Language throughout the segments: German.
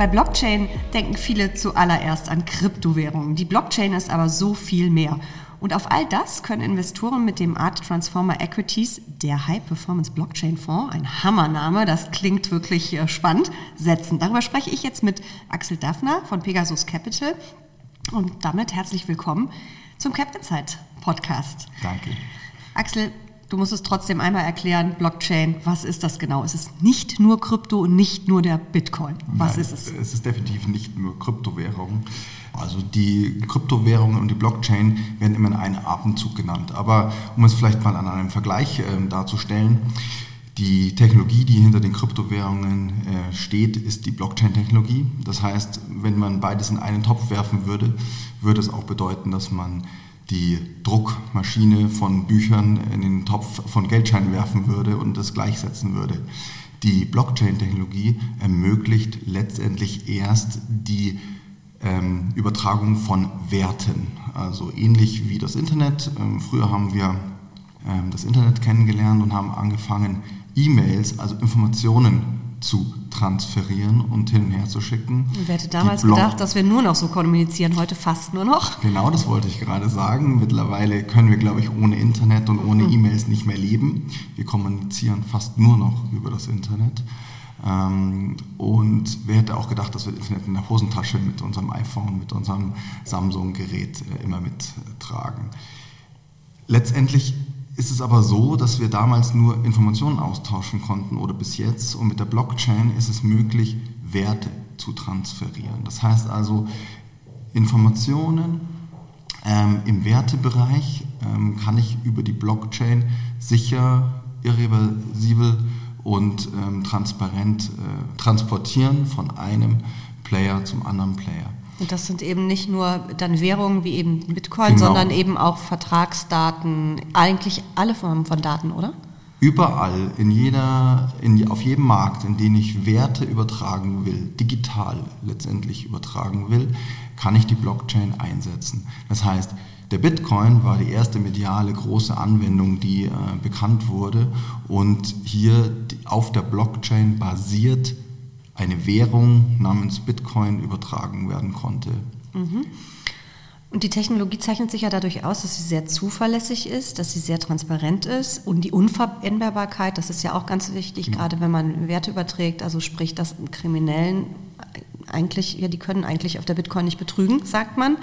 Bei Blockchain denken viele zuallererst an Kryptowährungen. Die Blockchain ist aber so viel mehr. Und auf all das können Investoren mit dem Art Transformer Equities, der High Performance Blockchain Fonds, ein Hammername, das klingt wirklich äh, spannend, setzen. Darüber spreche ich jetzt mit Axel Daffner von Pegasus Capital. Und damit herzlich willkommen zum Cap Insight Podcast. Danke. Axel, du musst es trotzdem einmal erklären, Blockchain, was ist das genau? Es ist nicht nur Krypto und nicht nur der Bitcoin. Was Nein, ist es? Es ist definitiv nicht nur Kryptowährung. Also die Kryptowährungen und die Blockchain werden immer in einem Atemzug genannt. Aber um es vielleicht mal an einem Vergleich äh, darzustellen, die Technologie, die hinter den Kryptowährungen äh, steht, ist die Blockchain-Technologie. Das heißt, wenn man beides in einen Topf werfen würde, würde es auch bedeuten, dass man die Druckmaschine von Büchern in den Topf von Geldscheinen werfen würde und das gleichsetzen würde. Die Blockchain-Technologie ermöglicht letztendlich erst die ähm, Übertragung von Werten. Also ähnlich wie das Internet. Ähm, früher haben wir ähm, das Internet kennengelernt und haben angefangen, E-Mails, also Informationen zu transferieren und hin und her zu schicken. Wer hätte damals gedacht, dass wir nur noch so kommunizieren, heute fast nur noch? Genau, das wollte ich gerade sagen. Mittlerweile können wir, glaube ich, ohne Internet und ohne mhm. E-Mails nicht mehr leben. Wir kommunizieren fast nur noch über das Internet. Ähm, und wer hätte auch gedacht, dass wir das Internet in der Hosentasche mit unserem iPhone, mit unserem Samsung-Gerät äh, immer mittragen. Letztendlich ist es aber so, dass wir damals nur Informationen austauschen konnten oder bis jetzt und mit der Blockchain ist es möglich, Werte zu transferieren. Das heißt also, Informationen ähm, im Wertebereich ähm, kann ich über die Blockchain sicher, irreversibel und ähm, transparent äh, transportieren von einem Player zum anderen Player. Und das sind eben nicht nur dann Währungen wie eben Bitcoin, genau. sondern eben auch Vertragsdaten, eigentlich alle Formen von Daten, oder? Überall, in jeder, in, auf jedem Markt, in den ich Werte übertragen will, digital letztendlich übertragen will, kann ich die Blockchain einsetzen. Das heißt, der Bitcoin war die erste mediale große Anwendung, die äh, bekannt wurde und hier auf der Blockchain basiert eine Währung namens Bitcoin übertragen werden konnte. Mhm. Und die Technologie zeichnet sich ja dadurch aus, dass sie sehr zuverlässig ist, dass sie sehr transparent ist und die Unveränderbarkeit, das ist ja auch ganz wichtig, ja. gerade wenn man Werte überträgt, also sprich, dass Kriminellen eigentlich, ja, die können eigentlich auf der Bitcoin nicht betrügen, sagt man.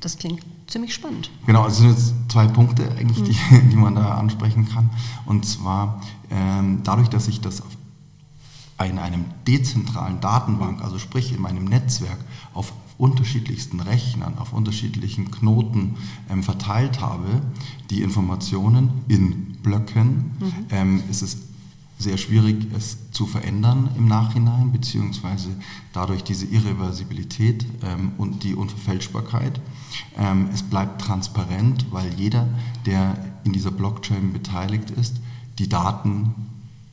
Das klingt ziemlich spannend. Genau, es sind jetzt zwei Punkte eigentlich, die, mhm. die man da ansprechen kann. Und zwar ähm, dadurch, dass ich das auf in einem dezentralen Datenbank, also sprich in meinem Netzwerk, auf unterschiedlichsten Rechnern, auf unterschiedlichen Knoten ähm, verteilt habe, die Informationen in Blöcken, mhm. ähm, ist es sehr schwierig, es zu verändern im Nachhinein, beziehungsweise dadurch diese Irreversibilität ähm, und die Unverfälschbarkeit. Ähm, es bleibt transparent, weil jeder, der in dieser Blockchain beteiligt ist, die Daten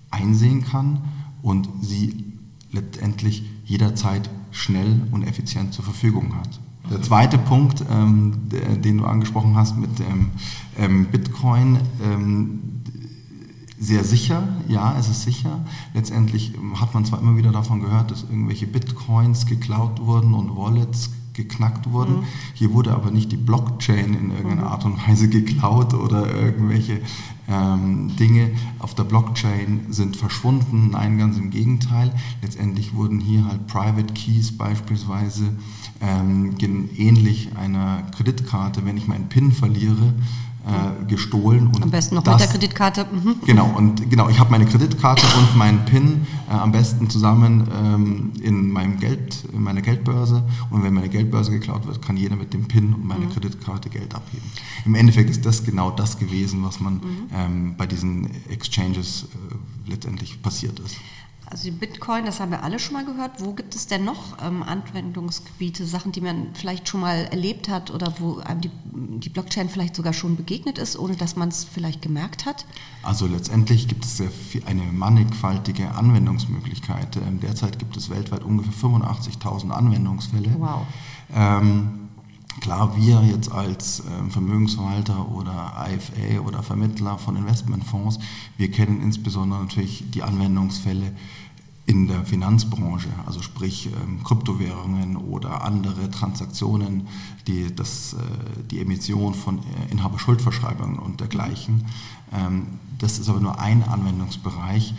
einsehen kann und sie letztendlich jederzeit schnell und effizient zur Verfügung hat. Der zweite Punkt, ähm, den du angesprochen hast mit dem ähm, Bitcoin, ähm, sehr sicher, ja, es ist sicher. Letztendlich hat man zwar immer wieder davon gehört, dass irgendwelche Bitcoins geklaut wurden und Wallets geknackt wurden. Mhm. Hier wurde aber nicht die Blockchain in irgendeiner mhm. Art und Weise geklaut oder irgendwelche ähm, Dinge auf der Blockchain sind verschwunden. Nein, ganz im Gegenteil. Letztendlich wurden hier halt Private Keys beispielsweise ähm, ähnlich einer Kreditkarte, wenn ich meinen PIN verliere, äh, gestohlen. Und am besten noch das, mit der Kreditkarte. Mhm. Genau, und genau, ich habe meine Kreditkarte und meinen PIN äh, am besten zusammen ähm, in meinem Geld, in meiner Geldbörse. Und wenn meine Geldbörse geklaut wird, kann jeder mit dem PIN und meiner mhm. Kreditkarte Geld abheben. Im Endeffekt ist das genau das gewesen, was man mhm. ähm, bei diesen Exchanges äh, letztendlich passiert ist. Also die Bitcoin, das haben wir alle schon mal gehört. Wo gibt es denn noch ähm, Anwendungsgebiete, Sachen, die man vielleicht schon mal erlebt hat oder wo einem die, die Blockchain vielleicht sogar schon begegnet ist, ohne dass man es vielleicht gemerkt hat? Also letztendlich gibt es viel, eine mannigfaltige Anwendungsmöglichkeit. Ähm, derzeit gibt es weltweit ungefähr 85.000 Anwendungsfälle. Wow. Ähm, Klar, wir jetzt als ähm, Vermögensverwalter oder IFA oder Vermittler von Investmentfonds, wir kennen insbesondere natürlich die Anwendungsfälle in der Finanzbranche, also sprich ähm, Kryptowährungen oder andere Transaktionen, die, das, äh, die Emission von äh, Inhaberschuldverschreibungen und dergleichen. Ähm, das ist aber nur ein Anwendungsbereich.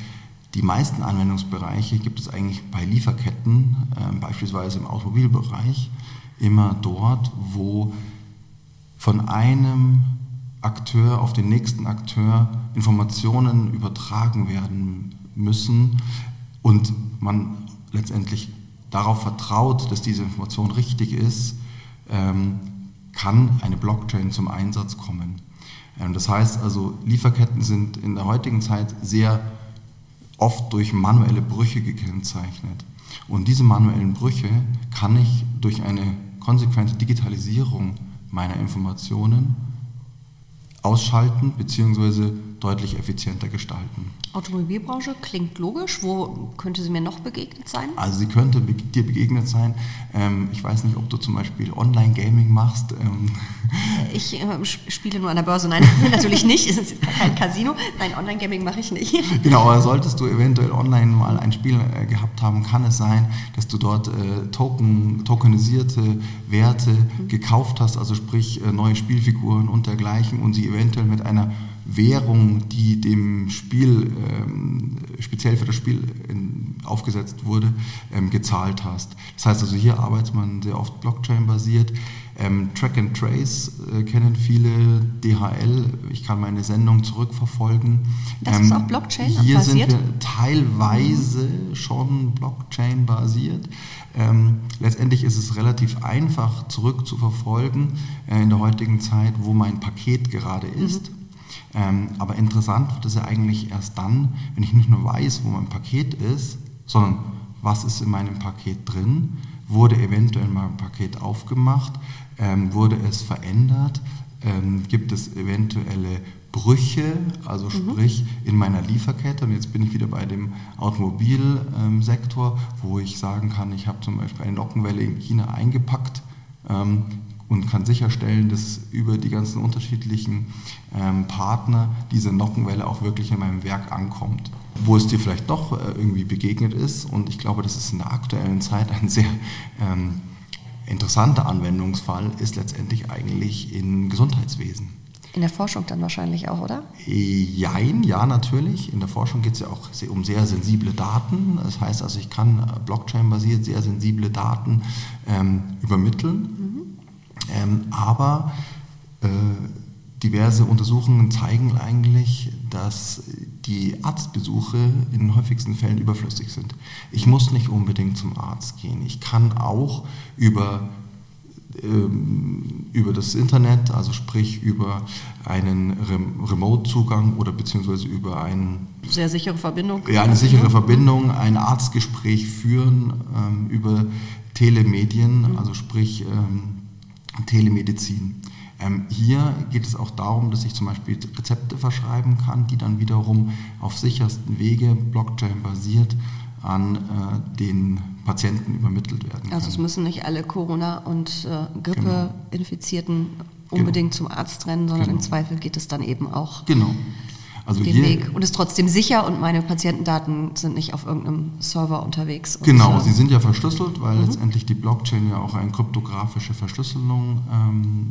Die meisten Anwendungsbereiche gibt es eigentlich bei Lieferketten, beispielsweise im Automobilbereich, immer dort, wo von einem Akteur auf den nächsten Akteur Informationen übertragen werden müssen, und man letztendlich darauf vertraut, dass diese Information richtig ist, ähm, kann eine Blockchain zum Einsatz kommen. Ähm, das heißt also, Lieferketten sind in der heutigen Zeit sehr oft durch manuelle Brüche gekennzeichnet. Und diese manuellen Brüche kann ich durch eine konsequente Digitalisierung meiner Informationen ausschalten bzw deutlich effizienter gestalten. Automobilbranche klingt logisch. Wo könnte sie mir noch begegnet sein? Also sie könnte dir begegnet sein. Ähm, ich weiß nicht, ob du zum Beispiel Online-Gaming machst. Ähm. Ich äh, spiele nur an der Börse. Nein, natürlich nicht. Es ist kein Casino. Nein, Online-Gaming mache ich nicht. Genau, aber solltest du eventuell online mal ein Spiel äh, gehabt haben, kann es sein, dass du dort äh, Token, tokenisierte Werte mhm. gekauft hast, also sprich äh, neue Spielfiguren und dergleichen und sie eventuell mit einer Währung, die dem Spiel, ähm, speziell für das Spiel in, aufgesetzt wurde, ähm, gezahlt hast. Das heißt also, hier arbeitet man sehr oft Blockchain-basiert. Ähm, Track and Trace äh, kennen viele, DHL, ich kann meine Sendung zurückverfolgen. Das ist ähm, auch Blockchain-basiert? Hier sind wir teilweise schon Blockchain-basiert. Ähm, letztendlich ist es relativ einfach zurückzuverfolgen äh, in der heutigen Zeit, wo mein Paket gerade ist. Mhm. Ähm, aber interessant wird es ja eigentlich erst dann, wenn ich nicht nur weiß, wo mein Paket ist, sondern was ist in meinem Paket drin, wurde eventuell mein Paket aufgemacht, ähm, wurde es verändert, ähm, gibt es eventuelle Brüche, also mhm. sprich in meiner Lieferkette. Und jetzt bin ich wieder bei dem Automobilsektor, ähm, wo ich sagen kann, ich habe zum Beispiel eine Nockenwelle in China eingepackt. Ähm, und kann sicherstellen, dass über die ganzen unterschiedlichen ähm, Partner diese Nockenwelle auch wirklich in meinem Werk ankommt. Wo es dir vielleicht doch äh, irgendwie begegnet ist und ich glaube, das ist in der aktuellen Zeit ein sehr ähm, interessanter Anwendungsfall, ist letztendlich eigentlich im Gesundheitswesen. In der Forschung dann wahrscheinlich auch, oder? Jein, ja, natürlich. In der Forschung geht es ja auch um sehr sensible Daten. Das heißt also, ich kann Blockchain-basiert sehr sensible Daten ähm, übermitteln. Mhm. Ähm, aber äh, diverse Untersuchungen zeigen eigentlich, dass die Arztbesuche in den häufigsten Fällen überflüssig sind. Ich muss nicht unbedingt zum Arzt gehen. Ich kann auch über ähm, über das Internet, also sprich über einen Remote-Zugang oder beziehungsweise über einen sehr sichere Verbindung. Ja, eine sichere. Verbindung, ein Arztgespräch führen ähm, über Telemedien, mhm. also sprich ähm, Telemedizin. Ähm, hier geht es auch darum, dass ich zum Beispiel Rezepte verschreiben kann, die dann wiederum auf sichersten Wege, Blockchain-basiert, an äh, den Patienten übermittelt werden. Können. Also es müssen nicht alle Corona- und äh, Grippe-Infizierten genau. unbedingt genau. zum Arzt rennen, sondern genau. im Zweifel geht es dann eben auch. Genau. Also den Weg und ist trotzdem sicher und meine Patientendaten sind nicht auf irgendeinem Server unterwegs. Genau, und, sie sind ja verschlüsselt, weil mhm. letztendlich die Blockchain ja auch eine kryptografische Verschlüsselung ähm,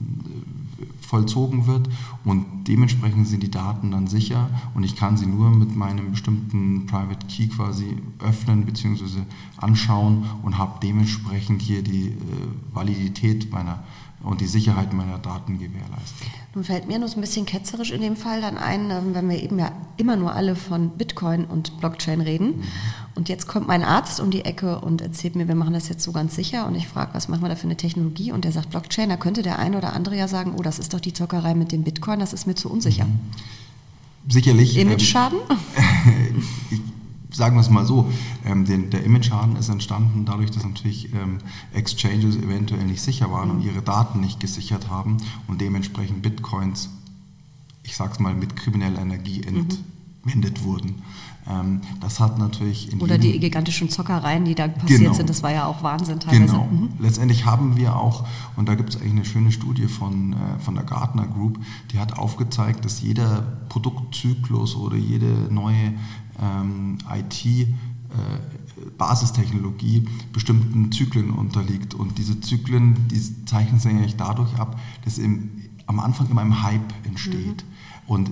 vollzogen wird und dementsprechend sind die Daten dann sicher und ich kann sie nur mit meinem bestimmten Private Key quasi öffnen bzw. anschauen und habe dementsprechend hier die äh, Validität meiner und die Sicherheit meiner Daten gewährleistet. Nun fällt mir nur so ein bisschen ketzerisch in dem Fall dann ein, ähm, wenn wir eben ja immer nur alle von Bitcoin und Blockchain reden. Mhm. Und jetzt kommt mein Arzt um die Ecke und erzählt mir, wir machen das jetzt so ganz sicher. Und ich frage, was machen wir da für eine Technologie? Und der sagt Blockchain. Da könnte der eine oder andere ja sagen, oh, das ist doch die Zockerei mit dem Bitcoin, das ist mir zu unsicher. Mhm. Sicherlich. Image-Schaden? Ähm, sagen wir es mal so, ähm, den, der Image-Schaden ist entstanden dadurch, dass natürlich ähm, Exchanges eventuell nicht sicher waren und ihre Daten nicht gesichert haben und dementsprechend Bitcoins, ich sag's mal, mit krimineller Energie entwendet mhm. wurden. Ähm, das hat natürlich Oder die gigantischen Zockereien, die da passiert genau. sind, das war ja auch Wahnsinn teilweise. Genau. Mhm. Letztendlich haben wir auch, und da gibt es eigentlich eine schöne Studie von, äh, von der Gartner Group, die hat aufgezeigt, dass jeder Produktzyklus oder jede neue ähm, IT- äh, Basistechnologie bestimmten Zyklen unterliegt. Und diese Zyklen, die zeichnen sich eigentlich dadurch ab, dass im, am Anfang immer ein Hype entsteht. Mhm. Und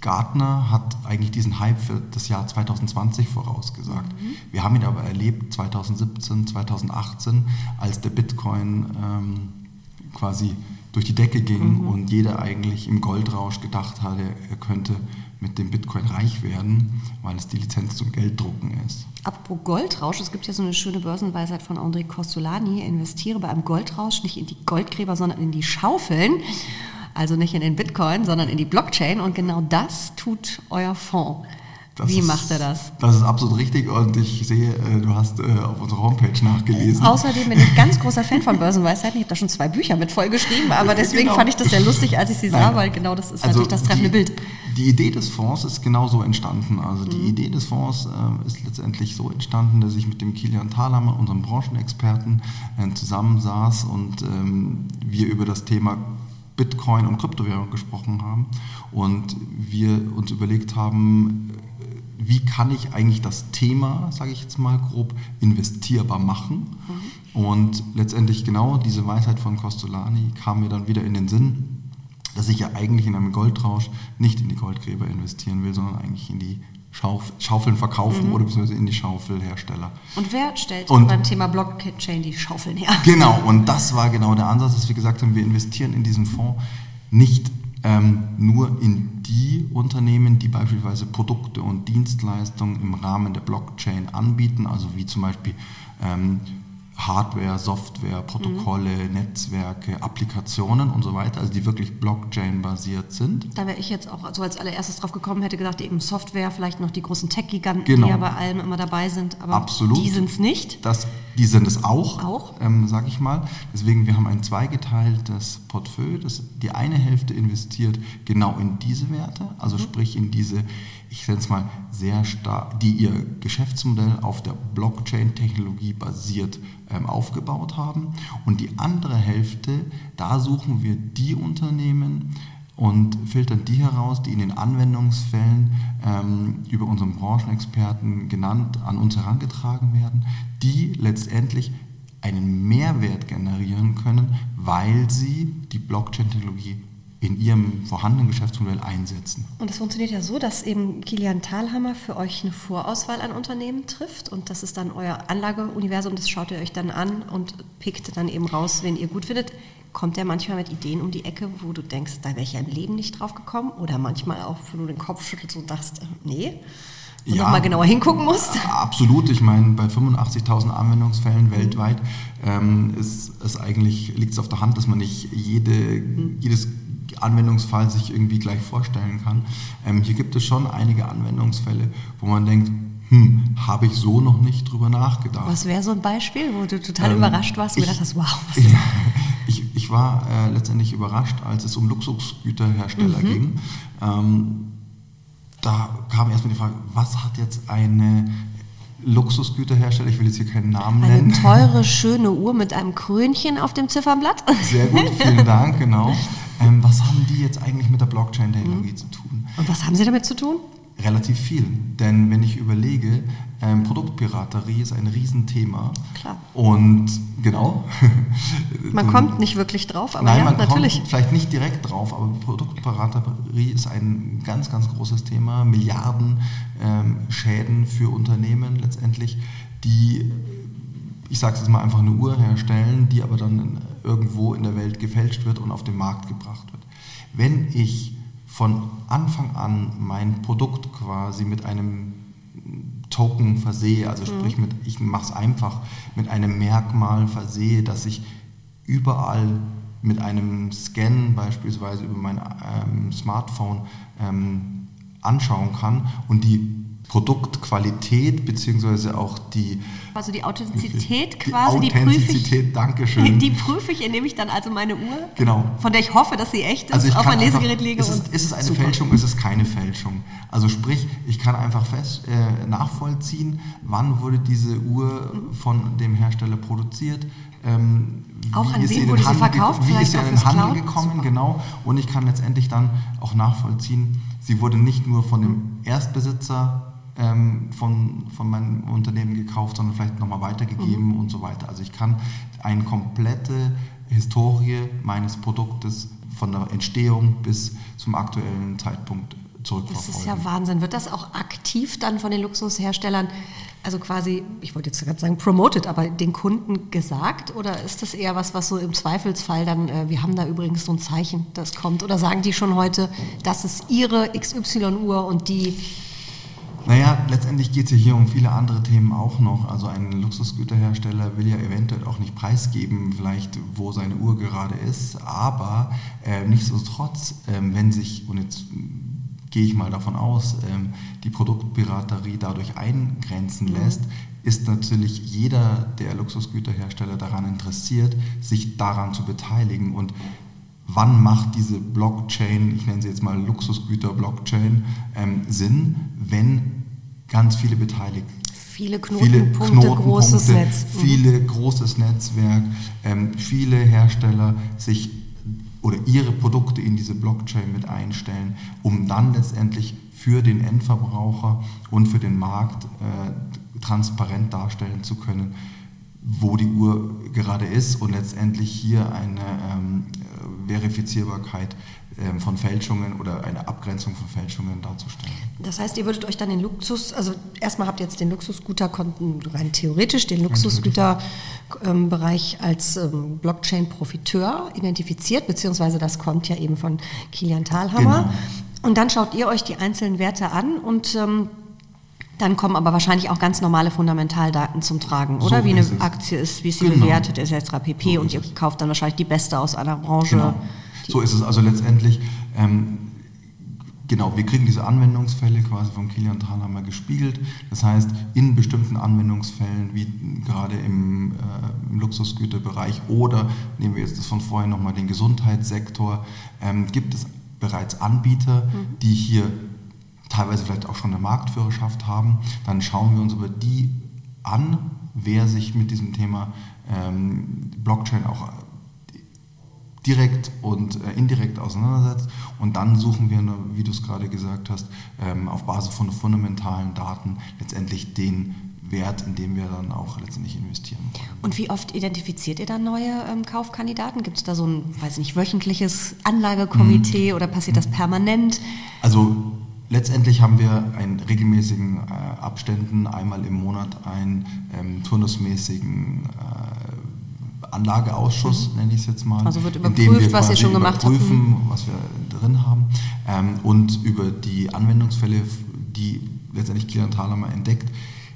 Gartner hat eigentlich diesen Hype für das Jahr 2020 vorausgesagt. Mhm. Wir haben ihn aber erlebt 2017, 2018, als der Bitcoin ähm, quasi durch die Decke ging mhm. und jeder eigentlich im Goldrausch gedacht hatte, er könnte mit dem Bitcoin reich werden, weil es die Lizenz zum Gelddrucken ist. Apropos Goldrausch, es gibt ja so eine schöne Börsenweisheit von André Costolani, investiere bei einem Goldrausch nicht in die Goldgräber, sondern in die Schaufeln. Also nicht in den Bitcoin, sondern in die Blockchain. Und genau das tut euer Fonds. Das Wie ist, macht er das? Das ist absolut richtig und ich sehe, äh, du hast äh, auf unserer Homepage nachgelesen. Außerdem bin ich ganz großer Fan von Börsenweisheiten. Ich habe da schon zwei Bücher mit vollgeschrieben, aber deswegen genau. fand ich das sehr lustig, als ich sie sah, weil genau das ist also natürlich das treffende die, Bild. Die Idee des Fonds ist genauso entstanden. Also die mhm. Idee des Fonds äh, ist letztendlich so entstanden, dass ich mit dem Kilian Thalhammer, unserem Branchenexperten, äh, zusammensaß und ähm, wir über das Thema Bitcoin und Kryptowährung gesprochen haben und wir uns überlegt haben, wie kann ich eigentlich das Thema, sage ich jetzt mal grob, investierbar machen. Mhm. Und letztendlich genau diese Weisheit von Costolani kam mir dann wieder in den Sinn, dass ich ja eigentlich in einem Goldrausch nicht in die Goldgräber investieren will, sondern eigentlich in die Schauf Schaufeln verkaufen mhm. oder beziehungsweise in die Schaufelhersteller. Und wer stellt und, beim Thema Blockchain die Schaufeln her? Genau, und das war genau der Ansatz, dass wir gesagt haben, wir investieren in diesen Fonds nicht ähm, nur in die Unternehmen, die beispielsweise Produkte und Dienstleistungen im Rahmen der Blockchain anbieten, also wie zum Beispiel ähm, Hardware, Software, Protokolle, mhm. Netzwerke, Applikationen und so weiter, also die wirklich Blockchain-basiert sind. Da wäre ich jetzt auch so als allererstes drauf gekommen, hätte gesagt, eben Software, vielleicht noch die großen Tech-Giganten, genau. die ja bei allem immer dabei sind, aber Absolut. die sind es nicht. Das, die sind es auch, auch? Ähm, sage ich mal. Deswegen, wir haben ein zweigeteiltes Portfolio. Das, die eine Hälfte investiert genau in diese Werte, also mhm. sprich in diese ich nenne es mal, sehr stark, die ihr Geschäftsmodell auf der Blockchain-Technologie basiert ähm, aufgebaut haben. Und die andere Hälfte, da suchen wir die Unternehmen und filtern die heraus, die in den Anwendungsfällen ähm, über unseren Branchenexperten genannt an uns herangetragen werden, die letztendlich einen Mehrwert generieren können, weil sie die Blockchain-Technologie in ihrem vorhandenen Geschäftsmodell einsetzen. Und das funktioniert ja so, dass eben Kilian Thalhammer für euch eine Vorauswahl an Unternehmen trifft und das ist dann euer Anlageuniversum, das schaut ihr euch dann an und pickt dann eben raus, wen ihr gut findet. Kommt der manchmal mit Ideen um die Ecke, wo du denkst, da wäre ich ja im Leben nicht drauf gekommen? Oder manchmal auch, wo du den Kopf schüttelst und dachtest, äh, nee, und ja, nochmal genauer hingucken musst? Absolut. Ich meine, bei 85.000 Anwendungsfällen weltweit ähm, ist es eigentlich, liegt es auf der Hand, dass man nicht jede, mhm. jedes Anwendungsfall sich irgendwie gleich vorstellen kann. Ähm, hier gibt es schon einige Anwendungsfälle, wo man denkt, hm, habe ich so noch nicht drüber nachgedacht. Was wäre so ein Beispiel, wo du total ähm, überrascht warst und gedacht hast, wow, was ist das? Ich, ich war äh, letztendlich überrascht, als es um Luxusgüterhersteller mhm. ging. Ähm, da kam erstmal die Frage, was hat jetzt eine Luxusgüterhersteller, ich will jetzt hier keinen Namen Eine nennen. Eine teure, schöne Uhr mit einem Krönchen auf dem Ziffernblatt. Sehr gut, vielen Dank, genau. Ähm, was haben die jetzt eigentlich mit der Blockchain-Technologie mhm. zu tun? Und was haben sie damit zu tun? Relativ viel. Denn wenn ich überlege, ähm, Produktpiraterie ist ein Riesenthema. Klar. Und genau. Man kommt nicht wirklich drauf, aber Nein, ja, man natürlich. kommt vielleicht nicht direkt drauf, aber Produktpiraterie ist ein ganz, ganz großes Thema. Milliarden ähm, Schäden für Unternehmen letztendlich, die, ich sage es jetzt mal, einfach eine Uhr herstellen, die aber dann irgendwo in der Welt gefälscht wird und auf den Markt gebracht wird. Wenn ich von Anfang an mein Produkt quasi mit einem Token versehe, also mhm. sprich mit, ich mache es einfach, mit einem Merkmal versehe, dass ich überall mit einem Scan beispielsweise über mein ähm, Smartphone ähm, anschauen kann und die Produktqualität beziehungsweise auch die also die Authentizität quasi die Authentizität, die danke schön. Die prüfe ich, indem ich dann also meine Uhr, genau. von der ich hoffe, dass sie echt ist, also auf ein Lesegerät lege. Ist es, ist es eine super. Fälschung, ist es keine Fälschung? Also sprich, ich kann einfach fest äh, nachvollziehen, wann wurde diese Uhr von dem Hersteller produziert. Ähm, auch an wen wurde sie verkauft? Wie ist sie in den Handel gekommen, super. genau. Und ich kann letztendlich dann auch nachvollziehen, sie wurde nicht nur von dem Erstbesitzer ähm, von, von meinem Unternehmen gekauft, sondern vielleicht nochmal weitergegeben mhm. und so weiter. Also ich kann eine komplette Historie meines Produktes von der Entstehung bis zum aktuellen Zeitpunkt zurückverfolgen. Das ist ja Wahnsinn. Wird das auch aktiv dann von den Luxusherstellern, also quasi, ich wollte jetzt gerade sagen promoted, aber den Kunden gesagt? Oder ist das eher was, was so im Zweifelsfall dann, äh, wir haben da übrigens so ein Zeichen, das kommt? Oder sagen die schon heute, das ist ihre XY-Uhr und die naja, letztendlich geht es ja hier um viele andere Themen auch noch. Also ein Luxusgüterhersteller will ja eventuell auch nicht preisgeben, vielleicht wo seine Uhr gerade ist, aber äh, nichtsdestotrotz, äh, wenn sich, und jetzt gehe ich mal davon aus, ähm, die Produktpiraterie dadurch eingrenzen mhm. lässt, ist natürlich jeder der Luxusgüterhersteller daran interessiert, sich daran zu beteiligen. Und wann macht diese Blockchain, ich nenne sie jetzt mal Luxusgüter-Blockchain, ähm, Sinn, wenn ganz viele beteiligt Viele Knotenpunkte, viele Knotenpunkte großes Netz. Mhm. Viele großes Netzwerk, ähm, viele Hersteller sich oder ihre Produkte in diese Blockchain mit einstellen, um dann letztendlich für den Endverbraucher und für den Markt äh, transparent darstellen zu können, wo die Uhr gerade ist und letztendlich hier eine ähm, Verifizierbarkeit ähm, von Fälschungen oder eine Abgrenzung von Fälschungen darzustellen. Das heißt, ihr würdet euch dann den Luxus, also erstmal habt ihr jetzt den Luxusgüterkonten rein theoretisch, den Luxusgüterbereich als ähm, Blockchain-Profiteur identifiziert, beziehungsweise das kommt ja eben von Kilian Thalhammer. Genau. Und dann schaut ihr euch die einzelnen Werte an und ähm, dann kommen aber wahrscheinlich auch ganz normale Fundamentaldaten zum Tragen, oder? So wie eine. Aktie ist, wie sie genau. bewertet ist, etc. pp. So und ihr kauft dann wahrscheinlich die beste aus einer Branche. Genau. So ist es also letztendlich. Ähm, genau, wir kriegen diese Anwendungsfälle quasi vom Kilian Thalhammer gespiegelt. Das heißt, in bestimmten Anwendungsfällen, wie gerade im, äh, im Luxusgüterbereich oder nehmen wir jetzt das von vorhin nochmal den Gesundheitssektor, ähm, gibt es bereits Anbieter, mhm. die hier teilweise vielleicht auch schon eine Marktführerschaft haben. Dann schauen wir uns über die an, wer sich mit diesem Thema ähm, Blockchain auch direkt und äh, indirekt auseinandersetzt. Und dann suchen wir, wie du es gerade gesagt hast, ähm, auf Basis von fundamentalen Daten letztendlich den Wert, in dem wir dann auch letztendlich investieren. Und wie oft identifiziert ihr dann neue ähm, Kaufkandidaten? Gibt es da so ein, weiß nicht, wöchentliches Anlagekomitee mhm. oder passiert das permanent? Also letztendlich haben wir in regelmäßigen äh, Abständen einmal im Monat einen ähm, turnusmäßigen äh, Anlageausschuss, mhm. nenne ich es jetzt mal. Also wird überprüft, was ihr schon gemacht habt. Überprüfen, mhm. was wir drin haben ähm, und über die Anwendungsfälle, die letztendlich Kilian Thalhammer entdeckt,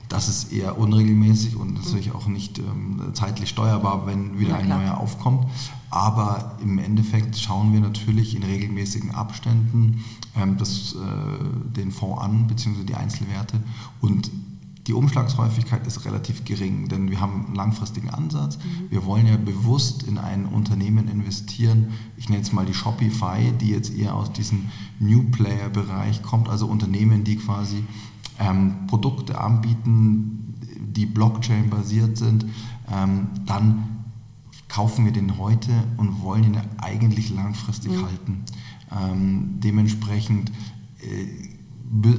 das ist eher unregelmäßig und natürlich auch nicht ähm, zeitlich steuerbar, wenn wieder ein neuer aufkommt. Aber im Endeffekt schauen wir natürlich in regelmäßigen Abständen ähm, das, äh, den Fonds an, beziehungsweise die Einzelwerte und die Umschlagshäufigkeit ist relativ gering, denn wir haben einen langfristigen Ansatz. Mhm. Wir wollen ja bewusst in ein Unternehmen investieren. Ich nenne es mal die Shopify, die jetzt eher aus diesem New Player-Bereich kommt, also Unternehmen, die quasi ähm, Produkte anbieten, die Blockchain-basiert sind. Ähm, dann kaufen wir den heute und wollen ihn eigentlich langfristig mhm. halten. Ähm, dementsprechend äh,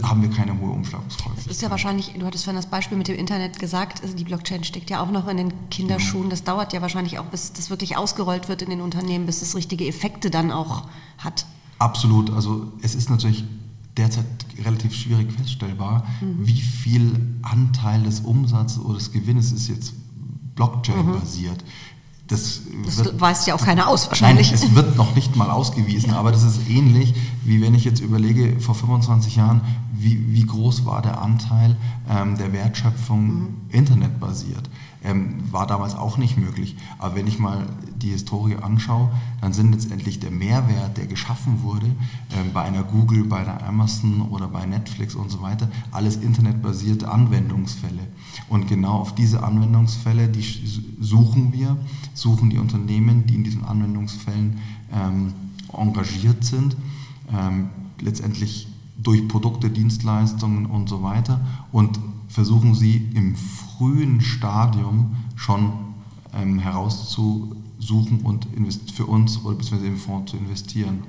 haben wir keine hohe Umschlagshäufigkeit. Das ist ja wahrscheinlich, du hattest vorhin das Beispiel mit dem Internet gesagt, also die Blockchain steckt ja auch noch in den Kinderschuhen. Genau. Das dauert ja wahrscheinlich auch, bis das wirklich ausgerollt wird in den Unternehmen, bis es richtige Effekte dann auch hat. Absolut. Also es ist natürlich derzeit relativ schwierig feststellbar, mhm. wie viel Anteil des Umsatzes oder des Gewinnes ist jetzt Blockchain-basiert. Mhm. Das, das wird, weist ja auch keiner aus wahrscheinlich. Nein, es wird noch nicht mal ausgewiesen, aber das ist ähnlich, wie wenn ich jetzt überlege, vor 25 Jahren, wie, wie groß war der Anteil ähm, der Wertschöpfung mhm. internetbasiert ähm, war damals auch nicht möglich. Aber wenn ich mal die Historie anschaue, dann sind letztendlich der Mehrwert, der geschaffen wurde, ähm, bei einer Google, bei einer Amazon oder bei Netflix und so weiter, alles internetbasierte Anwendungsfälle. Und genau auf diese Anwendungsfälle, die suchen wir, suchen die Unternehmen, die in diesen Anwendungsfällen ähm, engagiert sind, ähm, letztendlich durch Produkte, Dienstleistungen und so weiter und versuchen sie im frühen Stadium schon ähm, herauszusuchen und für uns oder beziehungsweise im Fonds zu investieren.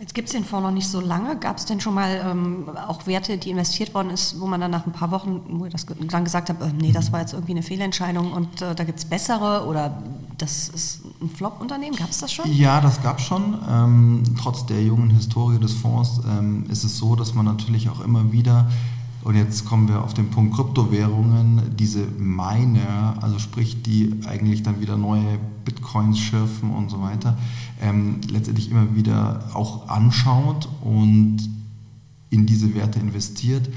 Jetzt gibt es den Fonds noch nicht so lange. Gab es denn schon mal ähm, auch Werte, die investiert worden ist, wo man dann nach ein paar Wochen, wo das dann gesagt habt, äh, nee, das war jetzt irgendwie eine Fehlentscheidung und äh, da gibt es bessere oder das ist ein Flop-Unternehmen? Gab es das schon? Ja, das gab es schon. Ähm, trotz der jungen Historie des Fonds ähm, ist es so, dass man natürlich auch immer wieder und jetzt kommen wir auf den Punkt Kryptowährungen, diese Miner, also sprich, die eigentlich dann wieder neue Bitcoins schürfen und so weiter, ähm, letztendlich immer wieder auch anschaut und in diese Werte investiert.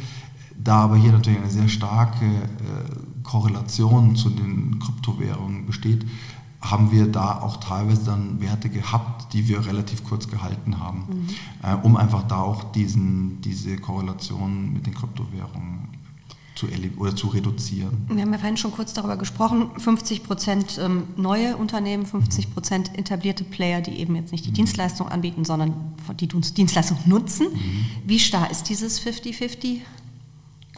Da aber hier natürlich eine sehr starke äh, Korrelation zu den Kryptowährungen besteht, haben wir da auch teilweise dann Werte gehabt, die wir relativ kurz gehalten haben, mhm. äh, um einfach da auch diesen, diese Korrelation mit den Kryptowährungen zu oder zu reduzieren. Wir haben ja vorhin schon kurz darüber gesprochen, 50 Prozent ähm, neue Unternehmen, 50 Prozent etablierte Player, die eben jetzt nicht die mhm. Dienstleistung anbieten, sondern die Dienstleistung nutzen. Mhm. Wie starr ist dieses 50-50?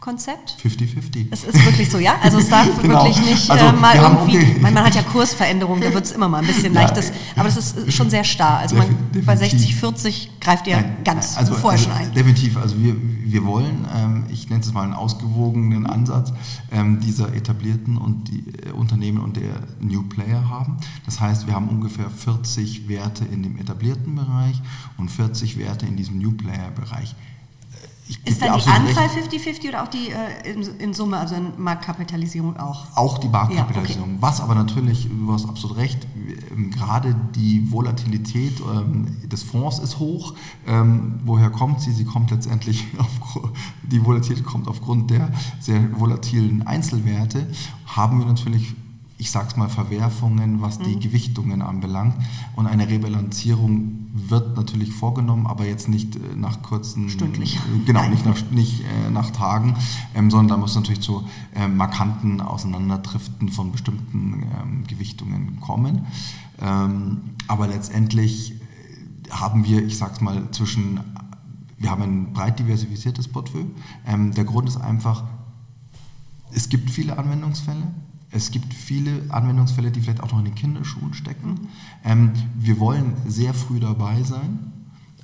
Konzept? 50-50. Es ist wirklich so, ja? Also es darf genau. wirklich nicht also, äh, mal irgendwie, okay. man, man, hat ja Kursveränderungen, da wird es immer mal ein bisschen ja, leichtes, aber das ist schon sehr starr. Also man, bei 60, 40 greift ihr Nein, ganz also, vorher also, schon ein. Definitiv, also wir, wir wollen, ähm, ich nenne es mal einen ausgewogenen Ansatz ähm, dieser etablierten und die äh, Unternehmen und der New Player haben. Das heißt, wir haben ungefähr 40 Werte in dem etablierten Bereich und 40 Werte in diesem New Player Bereich ist dann die Anzahl 50-50 oder auch die äh, in, in, Summe, also in Marktkapitalisierung auch? Auch die Marktkapitalisierung. Ja, okay. Was aber natürlich, du hast absolut recht, ähm, gerade die Volatilität ähm, des Fonds ist hoch. Ähm, woher kommt sie? Sie kommt letztendlich, auf, die Volatilität kommt aufgrund der sehr volatilen Einzelwerte. Haben wir natürlich ich sag's mal, Verwerfungen, was die mhm. Gewichtungen anbelangt. Und eine Rebilanzierung wird natürlich vorgenommen, aber jetzt nicht äh, nach kurzen... Stündlich. Äh, genau, nicht nach, nicht, äh, nach Tagen, ähm, sondern da muss natürlich zu äh, markanten Auseinanderdriften von bestimmten ähm, Gewichtungen kommen. Ähm, aber letztendlich äh, haben wir, ich sag's mal, zwischen... Wir haben ein breit diversifiziertes Portfolio. Ähm, der Grund ist einfach, es gibt viele Anwendungsfälle es gibt viele Anwendungsfälle, die vielleicht auch noch in den Kinderschuhen stecken. Ähm, wir wollen sehr früh dabei sein,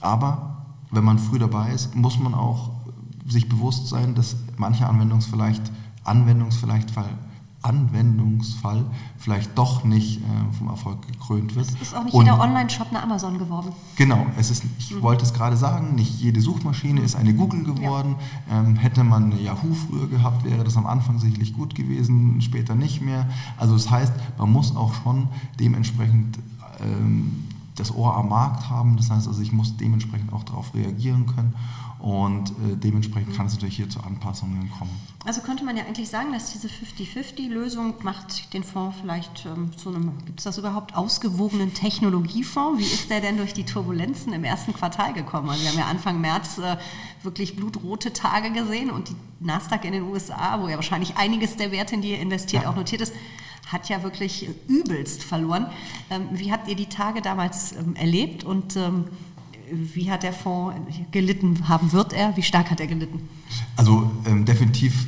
aber wenn man früh dabei ist, muss man auch sich bewusst sein, dass manche Anwendungs vielleicht, Anwendungs vielleicht Anwendungsfall vielleicht doch nicht äh, vom Erfolg gekrönt wird. Es ist auch nicht Und, jeder Online-Shop eine Amazon geworden. Genau, es ist, ich mhm. wollte es gerade sagen, nicht jede Suchmaschine ist eine Google geworden. Ja. Ähm, hätte man eine Yahoo früher gehabt, wäre das am Anfang sicherlich gut gewesen, später nicht mehr. Also das heißt, man muss auch schon dementsprechend ähm, das Ohr am Markt haben. Das heißt also, ich muss dementsprechend auch darauf reagieren können und äh, dementsprechend kann es natürlich hier zu Anpassungen kommen. Also könnte man ja eigentlich sagen, dass diese 50-50-Lösung macht den Fonds vielleicht ähm, zu einem, gibt es das überhaupt, ausgewogenen Technologiefonds? Wie ist der denn durch die Turbulenzen im ersten Quartal gekommen? Also wir haben ja Anfang März äh, wirklich blutrote Tage gesehen und die Nasdaq in den USA, wo ja wahrscheinlich einiges der Werte, in die ihr investiert, ja. auch notiert ist, hat ja wirklich übelst verloren. Ähm, wie habt ihr die Tage damals ähm, erlebt und ähm, wie hat der Fonds gelitten haben? Wird er? Wie stark hat er gelitten? Also ähm, definitiv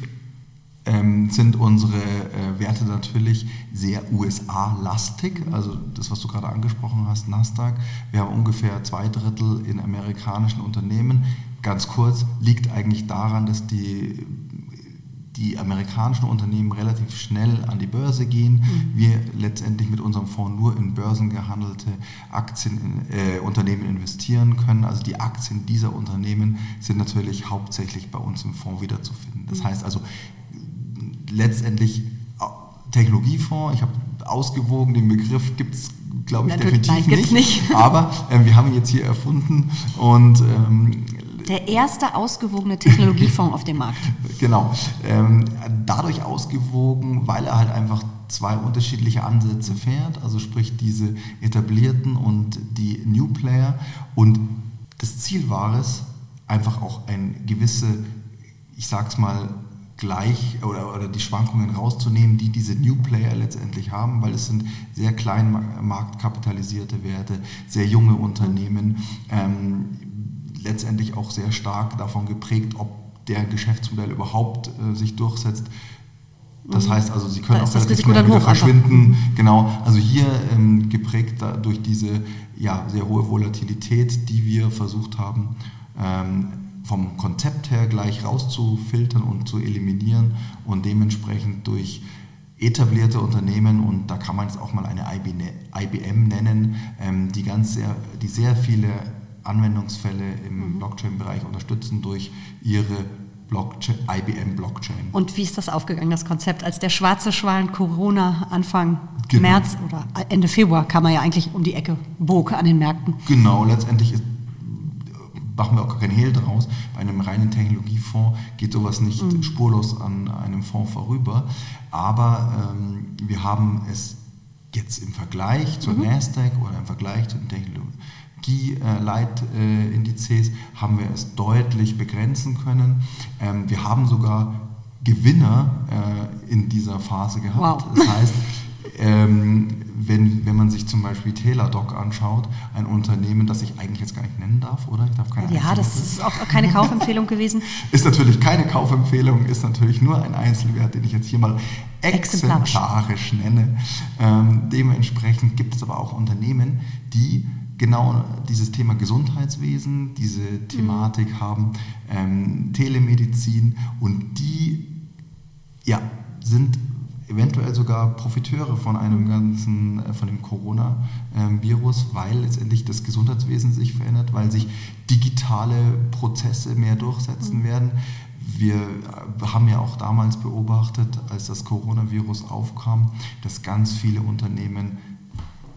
ähm, sind unsere äh, Werte natürlich sehr USA-lastig. Also das, was du gerade angesprochen hast, Nasdaq. Wir haben ungefähr zwei Drittel in amerikanischen Unternehmen. Ganz kurz, liegt eigentlich daran, dass die die amerikanischen Unternehmen relativ schnell an die Börse gehen. Mhm. Wir letztendlich mit unserem Fonds nur in börsengehandelte Aktien, äh, Unternehmen investieren können. Also die Aktien dieser Unternehmen sind natürlich hauptsächlich bei uns im Fonds wiederzufinden. Das mhm. heißt also letztendlich äh, Technologiefonds, ich habe ausgewogen, den Begriff gibt es glaube ich, Natürlich, definitiv nein, nicht. nicht. Aber äh, wir haben ihn jetzt hier erfunden und ähm, der erste ausgewogene Technologiefonds auf dem Markt. Genau. Ähm, dadurch ausgewogen, weil er halt einfach zwei unterschiedliche Ansätze fährt, also sprich diese etablierten und die New Player. Und das Ziel war es, einfach auch ein gewisse, ich sag's mal, gleich oder, oder die Schwankungen rauszunehmen, die diese New Player letztendlich haben, weil es sind sehr klein marktkapitalisierte Werte, sehr junge Unternehmen. Ähm, letztendlich auch sehr stark davon geprägt, ob der Geschäftsmodell überhaupt äh, sich durchsetzt. Das heißt also, sie können Da auch relativ schnell wieder hoch einfach. verschwinden. Genau, also hier ähm, geprägt durch diese ja, sehr hohe Volatilität, die wir versucht haben, ähm, vom Konzept her gleich rauszufiltern und zu eliminieren und dementsprechend durch etablierte Unternehmen und da kann man jetzt auch mal eine IBM nennen, ähm, die ganz sehr, die sehr viele Anwendungsfälle im Blockchain-Bereich unterstützen durch ihre Blockchain, IBM Blockchain. Und wie ist das aufgegangen, das Konzept, als der schwarze Schwan Corona Anfang Genau. März oder Ende Februar kam er ja eigentlich um die Ecke, bog an den Märkten. Genau, letztendlich ist, machen wir auch gar keinen Hehl draus. Bei einem reinen Technologiefonds geht sowas nicht spurlos an einem Fonds vorüber. Aber ähm, wir haben es jetzt im Vergleich zur Nasdaq oder im Vergleich zu den Technologie-Leitindizes haben wir es deutlich begrenzen können. Ähm, wir haben sogar Gewinner äh, in dieser Phase gehabt. Wow. Das heißt, ähm, wenn, wenn man sich zum Beispiel Teladoc anschaut, ein Unternehmen, das ich eigentlich jetzt gar nicht nennen darf, oder? Ich darf keine Ja, das ist auch keine Kaufempfehlung gewesen. ist natürlich keine Kaufempfehlung, ist natürlich nur ein Einzelwert, den ich jetzt hier mal Exemplarisch. exemplarisch nenne. Ähm, dementsprechend gibt es aber auch Unternehmen, die genau dieses Thema Gesundheitswesen, diese Thematik haben, ähm, Telemedizin und die ja, sind eventuell sogar Profiteure von einem ganzen, äh, von dem Corona-Virus, weil letztendlich das Gesundheitswesen sich verändert, weil sich digitale Prozesse mehr durchsetzen werden. Wir äh, haben ja auch damals beobachtet, als das Coronavirus aufkam, dass ganz viele Unternehmen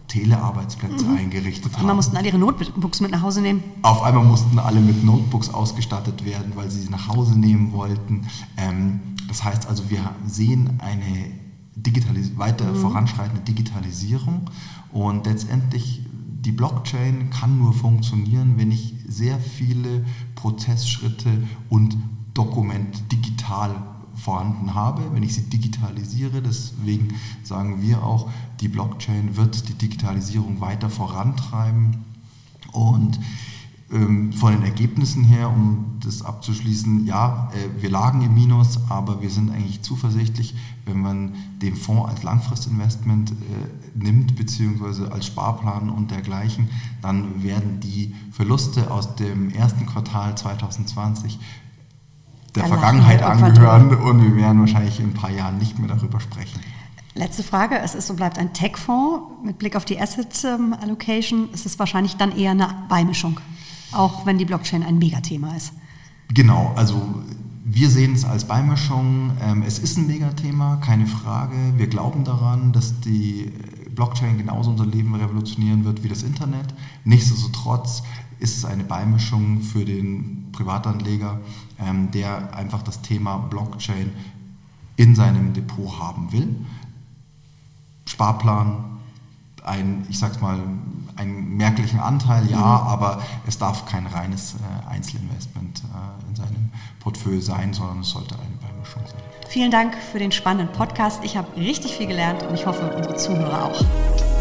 Telearbeitsplätze eingerichtet haben. Immer mussten alle ihre Notebooks mit nach Hause nehmen. Auf einmal mussten alle mit Notebooks ausgestattet werden, weil sie sie nach Hause nehmen wollten. Ähm, das heißt also, wir sehen eine Digitalis weiter voranschreitende Digitalisierung und letztendlich die Blockchain kann nur funktionieren, wenn ich sehr viele Prozessschritte und Dokumente digital vorhanden habe, wenn ich sie digitalisiere. Deswegen sagen wir auch, die Blockchain wird die Digitalisierung weiter vorantreiben. Und ähm, von den Ergebnissen her, um das abzuschließen, ja, äh, wir lagen im Minus, aber wir sind eigentlich zuversichtlich, wenn man den Fonds als Langfristinvestment äh, nimmt, beziehungsweise als Sparplan und dergleichen, dann werden die Verluste aus dem ersten Quartal 2020 der Alleine Vergangenheit angehören und wir werden wahrscheinlich in ein paar Jahren nicht mehr darüber sprechen. Letzte Frage, es ist und bleibt ein Tech-Fonds. Mit Blick auf die Asset ähm, Allocation ist es wahrscheinlich dann eher eine Beimischung, auch wenn die Blockchain ein Megathema ist. Genau, also wir sehen es als Beimischung. Ähm, es ist ein Megathema, keine Frage. Wir glauben daran, dass die Blockchain genauso unser Leben revolutionieren wird wie das Internet. Nichtsdestotrotz ist es eine Beimischung für den Privatanleger, ähm, der einfach das Thema Blockchain in seinem Depot haben will. Sparplan, ein, ich sag's mal, einen merklichen Anteil, ja, aber es darf kein reines äh, Einzelinvestment äh, in seinem Portfolio sein, sondern es sollte eine Beimischung sein. Vielen Dank für den spannenden Podcast. Ich habe richtig viel gelernt und ich hoffe, unsere Zuhörer auch.